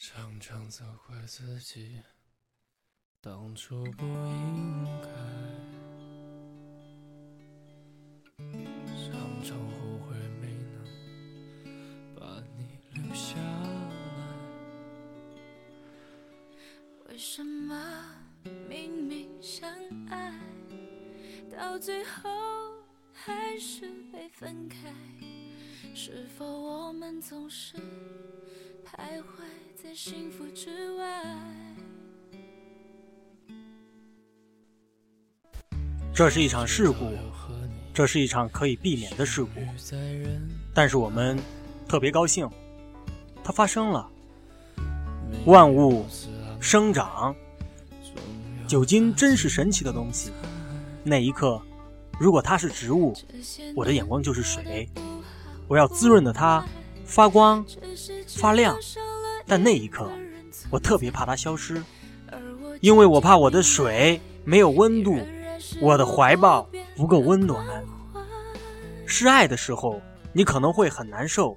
常常责怪自己，当初不应该，常常后悔没能把你留下来。为什么明明相爱，到最后还是被分开？是否我们总是徘徊在幸福之外？这是一场事故，这是一场可以避免的事故，但是我们特别高兴，它发生了。万物生长，酒精真是神奇的东西。那一刻，如果它是植物，我的眼光就是水，我要滋润的它发光发亮。但那一刻，我特别怕它消失，因为我怕我的水没有温度，我的怀抱不够温暖。示爱的时候，你可能会很难受，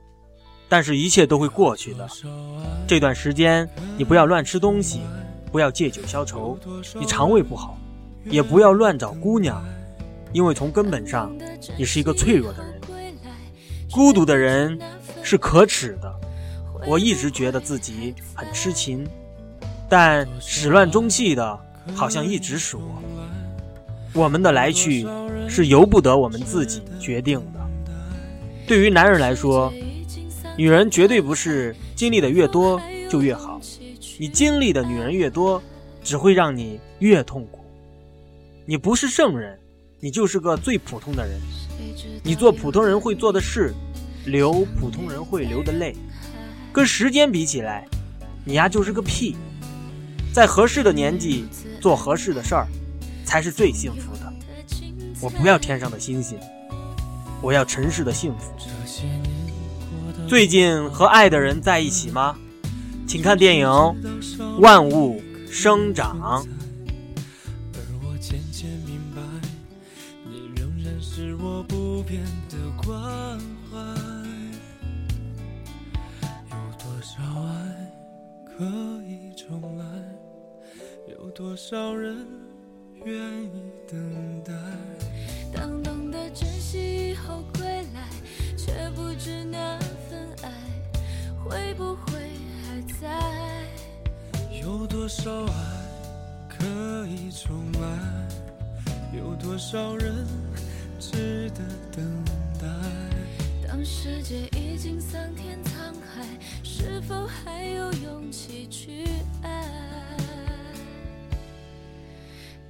但是一切都会过去的。这段时间，你不要乱吃东西，不要借酒消愁，你肠胃不好，也不要乱找姑娘，因为从根本上，你是一个脆弱的人。孤独的人是可耻的。我一直觉得自己很痴情，但始乱终弃的，好像一直是我。我们的来去是由不得我们自己决定的。对于男人来说，女人绝对不是经历的越多就越好，你经历的女人越多，只会让你越痛苦。你不是圣人，你就是个最普通的人。你做普通人会做的事，流普通人会流的泪。跟时间比起来，你丫就是个屁。在合适的年纪做合适的事儿，才是最幸福的。我不要天上的星星，我要尘世的幸福。最近和爱的人在一起吗？请看电影《万物生长》。而我渐渐明白，你仍然是我不变的关怀。多少爱可以重来？有多少人愿意等待？当懂得珍惜以后归来，却不知那份爱会不会还在。有多少爱可以重来？有多少人值得等待？当世界已经桑田沧海，是否还有勇气去爱？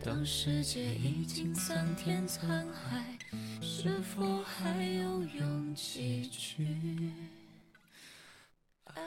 当世界已经桑田沧海，是否还有勇气去爱？